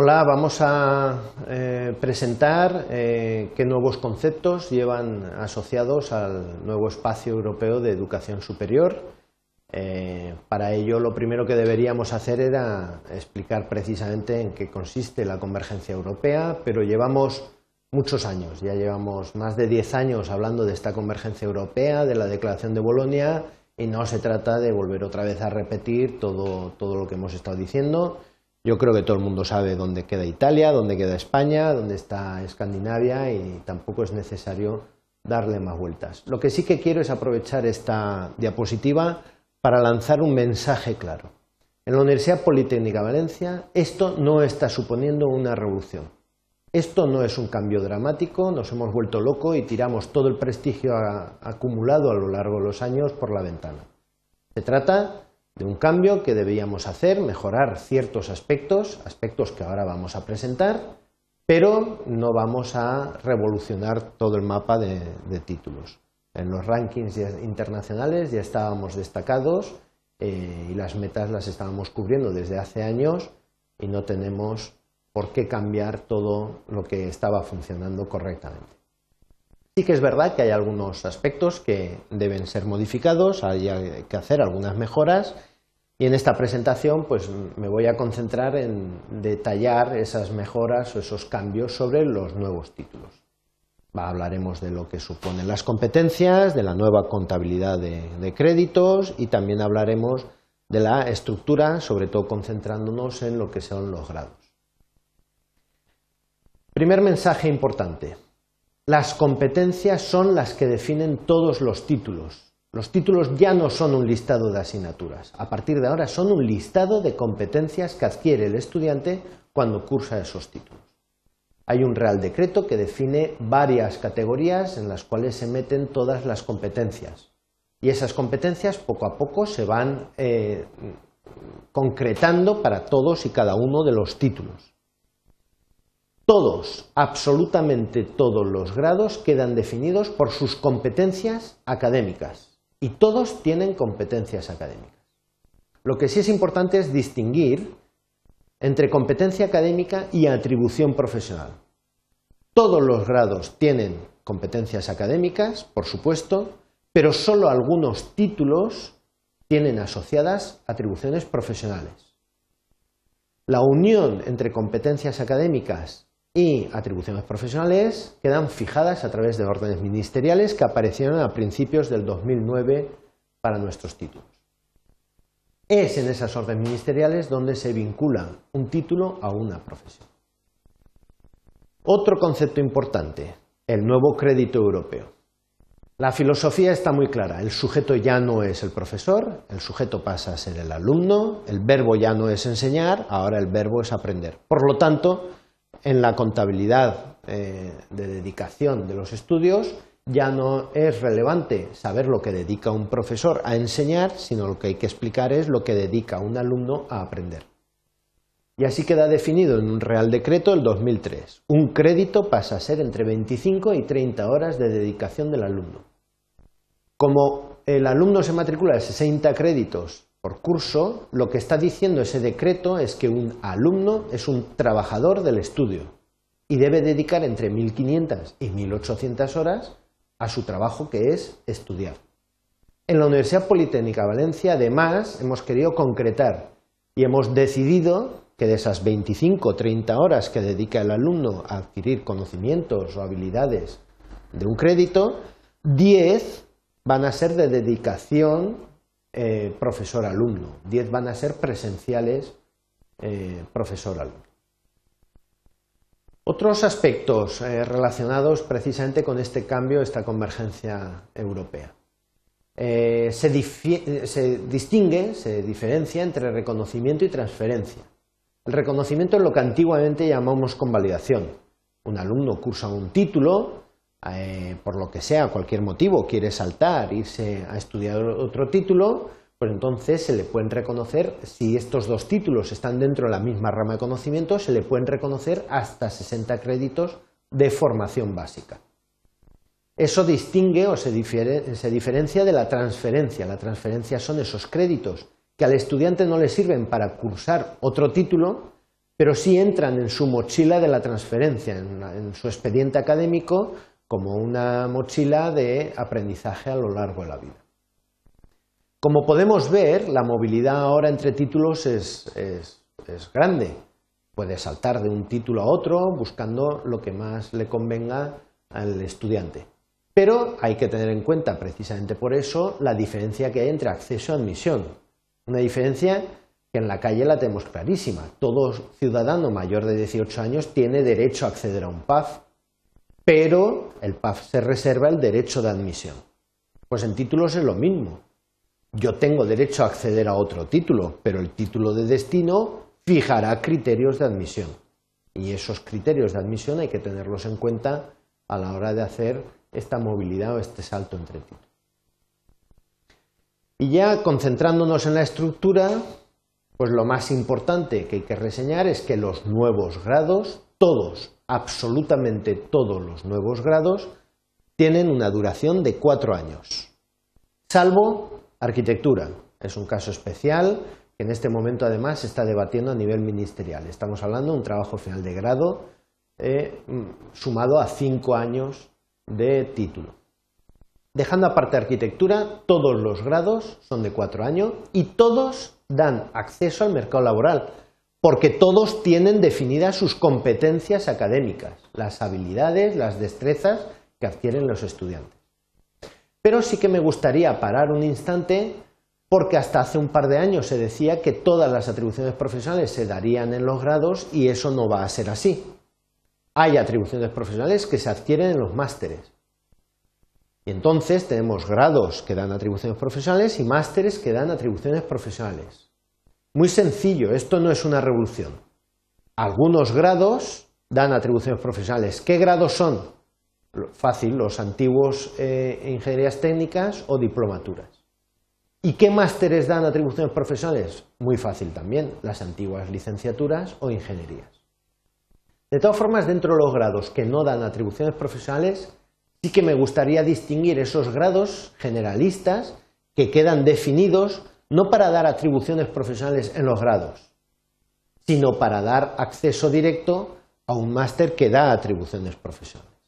Hola, vamos a eh, presentar eh, qué nuevos conceptos llevan asociados al nuevo espacio europeo de educación superior. Eh, para ello, lo primero que deberíamos hacer era explicar precisamente en qué consiste la convergencia europea, pero llevamos muchos años, ya llevamos más de diez años hablando de esta convergencia europea, de la Declaración de Bolonia, y no se trata de volver otra vez a repetir todo lo que hemos estado diciendo yo creo que todo el mundo sabe dónde queda Italia, dónde queda España, dónde está Escandinavia y tampoco es necesario darle más vueltas. Lo que sí que quiero es aprovechar esta diapositiva para lanzar un mensaje claro. En la Universidad Politécnica de Valencia esto no está suponiendo una revolución. Esto no es un cambio dramático, nos hemos vuelto locos y tiramos todo el prestigio acumulado a lo largo de los años por la ventana. Se trata de un cambio que debíamos hacer, mejorar ciertos aspectos, aspectos que ahora vamos a presentar, pero no vamos a revolucionar todo el mapa de, títulos. En los rankings internacionales ya estábamos destacados eh, y las metas las estábamos cubriendo desde hace años y no tenemos por qué cambiar todo lo que estaba funcionando correctamente. Sí que es verdad que hay algunos aspectos que deben ser modificados, hay que hacer algunas mejoras y en esta presentación pues, me voy a concentrar en detallar esas mejoras o esos cambios sobre los nuevos títulos. hablaremos de lo que suponen las competencias, de la nueva contabilidad de, créditos y también hablaremos de la estructura, sobre todo concentrándonos en lo que son los grados. Primer mensaje importante. Las competencias son las que definen todos los títulos los títulos ya no son un listado de asignaturas. A partir de ahora son un listado de competencias que adquiere el estudiante cuando cursa esos títulos. Hay un Real Decreto que define varias categorías en las cuales se meten todas las competencias. Y esas competencias poco a poco se van eh, concretando para todos y cada uno de los títulos. Todos, absolutamente todos los grados quedan definidos por sus competencias académicas y todos tienen competencias académicas. Lo que sí es importante es distinguir entre competencia académica y atribución profesional. Todos los grados tienen competencias académicas, por supuesto, pero solo algunos títulos tienen asociadas atribuciones profesionales. La unión entre competencias académicas y atribuciones profesionales quedan fijadas a través de órdenes ministeriales que aparecieron a principios del 2009 para nuestros títulos. Es en esas órdenes ministeriales donde se vincula un título a una profesión. Otro concepto importante, el nuevo crédito europeo. La filosofía está muy clara, el sujeto ya no es el profesor, el sujeto pasa a ser el alumno, el verbo ya no es enseñar, ahora el verbo es aprender. Por lo tanto, en la contabilidad eh, de dedicación de los estudios ya no es relevante saber lo que dedica un profesor a enseñar, sino lo que hay que explicar es lo que dedica un alumno a aprender. Y así queda definido en un Real Decreto el 2003. Un crédito pasa a ser entre 25 y 30 horas de dedicación del alumno. Como el alumno se matricula de 60 créditos por curso, lo que está diciendo ese decreto es que un alumno es un trabajador del estudio y debe dedicar entre 1.500 y 1.800 horas a su trabajo que es estudiar. En la Universidad Politécnica de Valencia, además, hemos querido concretar y hemos decidido que de esas 25 o 30 horas que dedica el alumno a adquirir conocimientos o habilidades de un crédito, 10 van a ser de dedicación eh, profesor-alumno. Diez van a ser presenciales eh, profesor-alumno. Otros aspectos eh, relacionados precisamente con este cambio, esta convergencia europea. Se, se, distingue, se diferencia entre reconocimiento y transferencia. El reconocimiento es lo que antiguamente llamamos convalidación. Un alumno cursa un título, eh, por lo que sea, cualquier motivo, quiere saltar, irse a estudiar otro título, pues entonces se le pueden reconocer, si estos dos títulos están dentro de la misma rama de conocimiento, se le pueden reconocer hasta 60 créditos de formación básica. Eso distingue o se, se diferencia de la transferencia. La transferencia son esos créditos que al estudiante no le sirven para cursar otro título, pero sí entran en su mochila de la transferencia, en, su expediente académico, como una mochila de aprendizaje a lo largo de la vida. Como podemos ver, la movilidad ahora entre títulos es, es grande. Puede saltar de un título a otro buscando lo que más le convenga al estudiante. Pero hay que tener en cuenta, precisamente por eso, la diferencia que hay entre acceso y admisión. Una diferencia que en la calle la tenemos clarísima. Todo ciudadano mayor de 18 años tiene derecho a acceder a un PAF, pero el PAF se reserva el derecho de admisión. Pues en títulos es lo mismo. Yo tengo derecho a acceder a otro título, pero el título de destino fijará criterios de admisión. Y esos criterios de admisión hay que tenerlos en cuenta a la hora de hacer esta movilidad o este salto entre títulos. Y ya concentrándonos en la estructura, pues lo más importante que hay que reseñar es que los nuevos grados, todos, absolutamente todos los nuevos grados, tienen una duración de cuatro años, salvo arquitectura. Es un caso especial que en este momento además se está debatiendo a nivel ministerial. Estamos hablando de un trabajo final de grado eh, sumado a cinco años de título. Dejando aparte arquitectura, todos los grados son de cuatro años y todos dan acceso al mercado laboral, porque todos tienen definidas sus competencias académicas, las habilidades, las destrezas que adquieren los estudiantes. Pero sí que me gustaría parar un instante porque hasta hace un par de años se decía que todas las atribuciones profesionales se darían en los grados y eso no va a ser así hay atribuciones profesionales que se adquieren en los másteres. Y entonces tenemos grados que dan atribuciones profesionales y másteres que dan atribuciones profesionales. Muy sencillo, esto no es una revolución. Algunos grados dan atribuciones profesionales. ¿Qué grados son? Fácil, los antiguos eh, ingenierías técnicas o diplomaturas. ¿Y qué másteres dan atribuciones profesionales? Muy fácil también, las antiguas licenciaturas o ingenierías. De todas formas, dentro de los grados que no dan atribuciones profesionales, sí que me gustaría distinguir esos grados generalistas que quedan definidos no para dar atribuciones profesionales en los grados, sino para dar acceso directo a un máster que da atribuciones profesionales.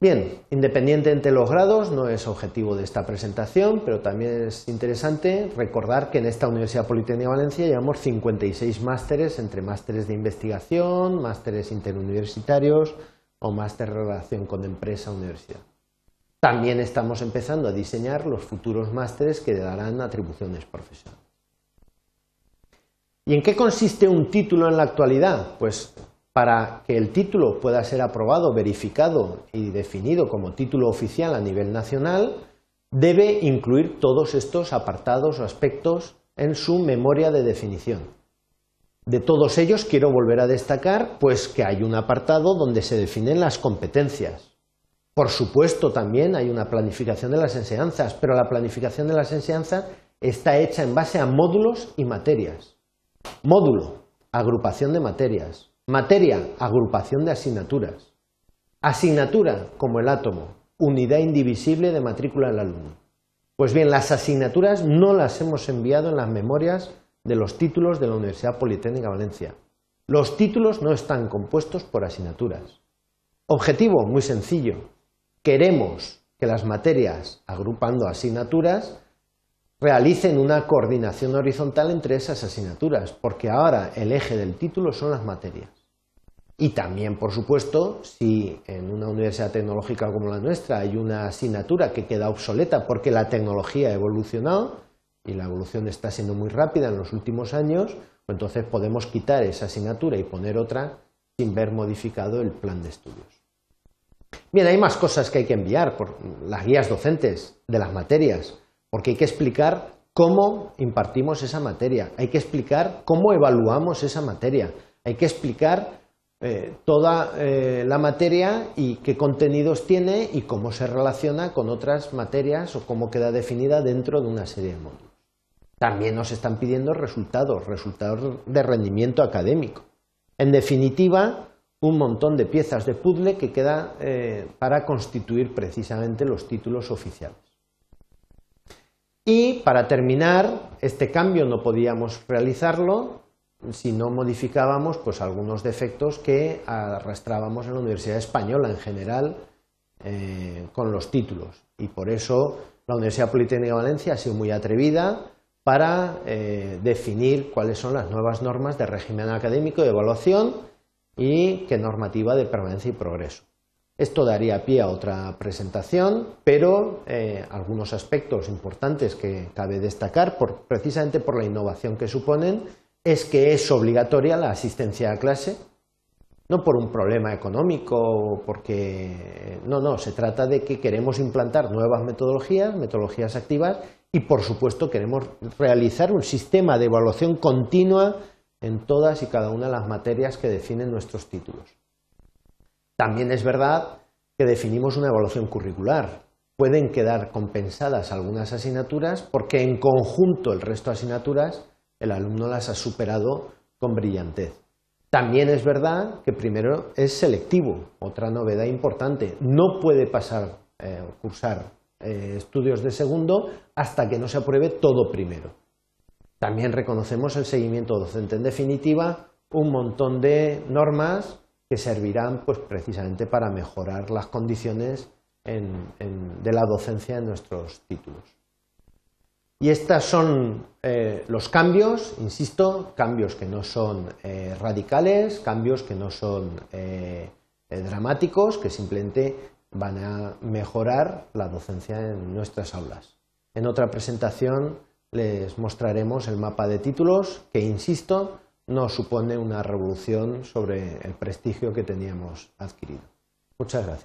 Bien, independiente entre los grados, no es objetivo de esta presentación, pero también es interesante recordar que en esta Universidad Politécnica de Valencia llevamos 56 másteres, entre másteres de investigación, másteres interuniversitarios o máster de relación con empresa universidad. También estamos empezando a diseñar los futuros másteres que darán atribuciones profesionales. ¿Y en qué consiste un título en la actualidad? Pues para que el título pueda ser aprobado, verificado y definido como título oficial a nivel nacional, debe incluir todos estos apartados o aspectos en su memoria de definición. De todos ellos quiero volver a destacar pues que hay un apartado donde se definen las competencias. Por supuesto también hay una planificación de las enseñanzas, pero la planificación de las enseñanzas está hecha en base a módulos y materias. Módulo, agrupación de materias. Materia, agrupación de asignaturas. Asignatura, como el átomo, unidad indivisible de matrícula del alumno. Pues bien, las asignaturas no las hemos enviado en las memorias de los títulos de la Universidad Politécnica de Valencia. Los títulos no están compuestos por asignaturas. Objetivo muy sencillo. Queremos que las materias, agrupando asignaturas, realicen una coordinación horizontal entre esas asignaturas, porque ahora el eje del título son las materias. Y también, por supuesto, si en una universidad tecnológica como la nuestra hay una asignatura que queda obsoleta porque la tecnología ha evolucionado y la evolución está siendo muy rápida en los últimos años, pues entonces podemos quitar esa asignatura y poner otra sin ver modificado el plan de estudios. Bien, hay más cosas que hay que enviar por las guías docentes de las materias porque hay que explicar cómo impartimos esa materia, hay que explicar cómo evaluamos esa materia, hay que explicar eh, toda eh, la materia y qué contenidos tiene y cómo se relaciona con otras materias o cómo queda definida dentro de una serie de módulos. También nos están pidiendo resultados, resultados de rendimiento académico. En definitiva, un montón de piezas de puzzle que queda eh, para constituir precisamente los títulos oficiales. Y para terminar, este cambio no podíamos realizarlo si no modificábamos pues algunos defectos que arrastrábamos en la Universidad Española en general eh, con los títulos. Y por eso la Universidad Politécnica de Valencia ha sido muy atrevida para eh, definir cuáles son las nuevas normas de régimen académico de evaluación y qué normativa de permanencia y progreso. Esto daría pie a otra presentación, pero eh, algunos aspectos importantes que cabe destacar, precisamente por la innovación que suponen, es que es obligatoria la asistencia a clase, no por un problema económico, porque no, no, se trata de que queremos implantar nuevas metodologías, metodologías activas, y por supuesto queremos realizar un sistema de evaluación continua en todas y cada una de las materias que definen nuestros títulos. También es verdad que definimos una evaluación curricular. Pueden quedar compensadas algunas asignaturas porque en conjunto el resto de asignaturas el alumno las ha superado con brillantez. También es verdad que primero es selectivo, otra novedad importante. No puede pasar eh, cursar eh, estudios de segundo hasta que no se apruebe todo primero. También reconocemos el seguimiento docente. En definitiva, un montón de normas que servirán pues, precisamente para mejorar las condiciones de la docencia en nuestros títulos. Y estos son eh, los cambios, insisto, cambios que no son eh, radicales, cambios que no son eh, dramáticos, que simplemente van a mejorar la docencia en nuestras aulas. En otra presentación les mostraremos el mapa de títulos, que, insisto, no supone una revolución sobre el prestigio que teníamos adquirido. Muchas gracias.